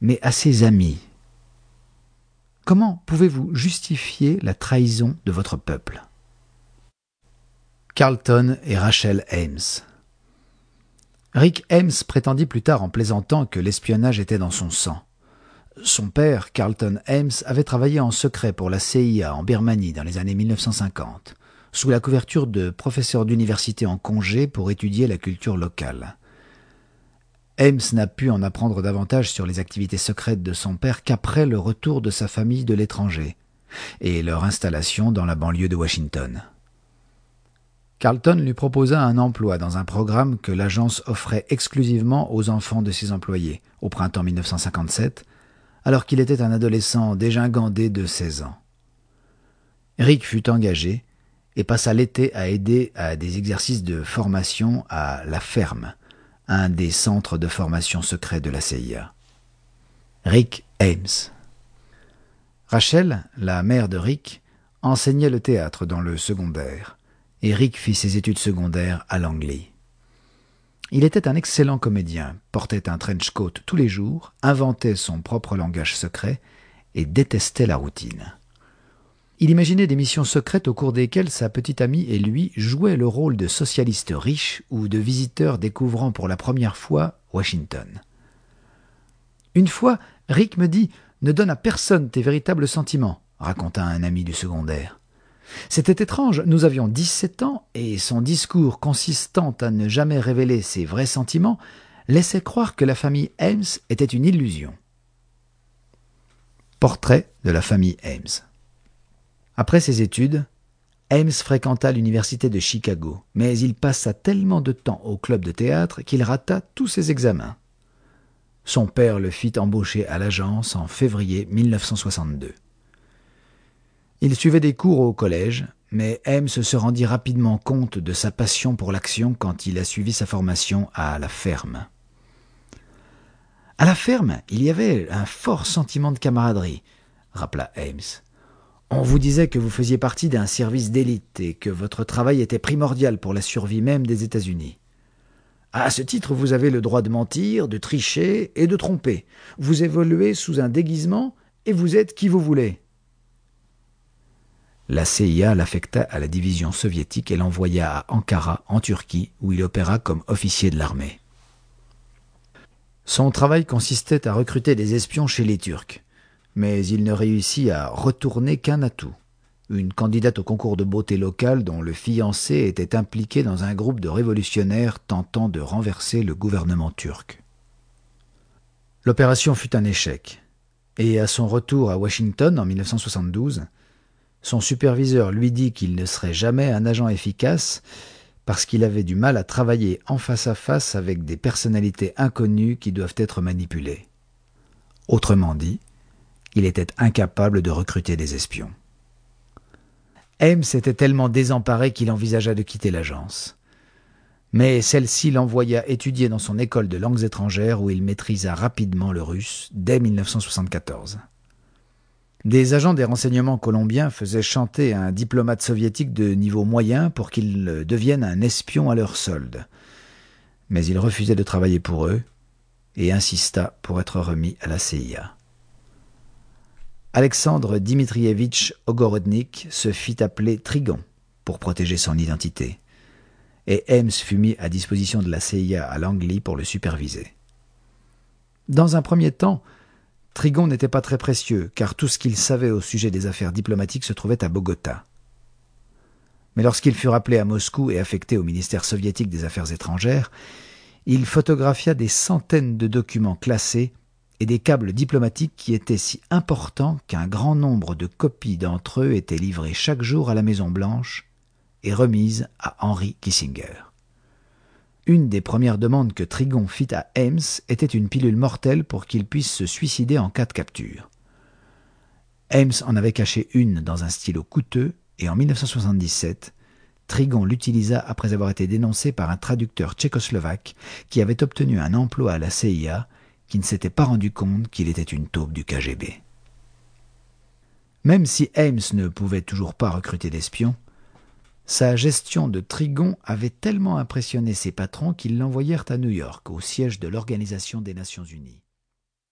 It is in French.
mais à ses amis. Comment pouvez-vous justifier la trahison de votre peuple? Carlton et Rachel Ames Rick Ames prétendit plus tard en plaisantant que l'espionnage était dans son sang. Son père, Carlton Ames, avait travaillé en secret pour la CIA en Birmanie dans les années 1950, sous la couverture de professeur d'université en congé pour étudier la culture locale. Ames n'a pu en apprendre davantage sur les activités secrètes de son père qu'après le retour de sa famille de l'étranger et leur installation dans la banlieue de Washington. Carlton lui proposa un emploi dans un programme que l'agence offrait exclusivement aux enfants de ses employés au printemps 1957, alors qu'il était un adolescent dégingandé de 16 ans. Rick fut engagé et passa l'été à aider à des exercices de formation à la ferme, un des centres de formation secrets de la CIA. Rick Ames. Rachel, la mère de Rick, enseignait le théâtre dans le secondaire, et Rick fit ses études secondaires à Langley. Il était un excellent comédien, portait un trench coat tous les jours, inventait son propre langage secret et détestait la routine. Il imaginait des missions secrètes au cours desquelles sa petite amie et lui jouaient le rôle de socialistes riches ou de visiteurs découvrant pour la première fois Washington. Une fois, Rick me dit Ne donne à personne tes véritables sentiments, raconta un ami du secondaire. C'était étrange, nous avions dix-sept ans, et son discours consistant à ne jamais révéler ses vrais sentiments laissait croire que la famille Ames était une illusion. Portrait de la famille Ames. Après ses études, Ames fréquenta l'université de Chicago, mais il passa tellement de temps au club de théâtre qu'il rata tous ses examens. Son père le fit embaucher à l'agence en février 1962. Il suivait des cours au collège, mais Ames se rendit rapidement compte de sa passion pour l'action quand il a suivi sa formation à la ferme. À la ferme, il y avait un fort sentiment de camaraderie, rappela Ames. On vous disait que vous faisiez partie d'un service d'élite et que votre travail était primordial pour la survie même des États-Unis. À ce titre, vous avez le droit de mentir, de tricher et de tromper. Vous évoluez sous un déguisement et vous êtes qui vous voulez. La CIA l'affecta à la division soviétique et l'envoya à Ankara, en Turquie, où il opéra comme officier de l'armée. Son travail consistait à recruter des espions chez les Turcs, mais il ne réussit à retourner qu'un atout une candidate au concours de beauté local dont le fiancé était impliqué dans un groupe de révolutionnaires tentant de renverser le gouvernement turc. L'opération fut un échec, et à son retour à Washington en 1972, son superviseur lui dit qu'il ne serait jamais un agent efficace parce qu'il avait du mal à travailler en face à face avec des personnalités inconnues qui doivent être manipulées. Autrement dit, il était incapable de recruter des espions. Ames était tellement désemparé qu'il envisagea de quitter l'agence. Mais celle-ci l'envoya étudier dans son école de langues étrangères où il maîtrisa rapidement le russe dès 1974. Des agents des renseignements colombiens faisaient chanter un diplomate soviétique de niveau moyen pour qu'il devienne un espion à leur solde. Mais il refusait de travailler pour eux et insista pour être remis à la CIA. Alexandre Dmitrievitch Ogorodnik se fit appeler Trigon pour protéger son identité, et Ames fut mis à disposition de la CIA à Langley pour le superviser. Dans un premier temps, Trigon n'était pas très précieux, car tout ce qu'il savait au sujet des affaires diplomatiques se trouvait à Bogota. Mais lorsqu'il fut rappelé à Moscou et affecté au ministère soviétique des Affaires étrangères, il photographia des centaines de documents classés et des câbles diplomatiques qui étaient si importants qu'un grand nombre de copies d'entre eux étaient livrées chaque jour à la Maison Blanche et remises à Henry Kissinger. Une des premières demandes que Trigon fit à Ames était une pilule mortelle pour qu'il puisse se suicider en cas de capture. Ames en avait caché une dans un stylo coûteux et en 1977, Trigon l'utilisa après avoir été dénoncé par un traducteur tchécoslovaque qui avait obtenu un emploi à la CIA qui ne s'était pas rendu compte qu'il était une taupe du KGB. Même si Ames ne pouvait toujours pas recruter d'espions, sa gestion de Trigon avait tellement impressionné ses patrons qu'ils l'envoyèrent à New York, au siège de l'Organisation des Nations Unies.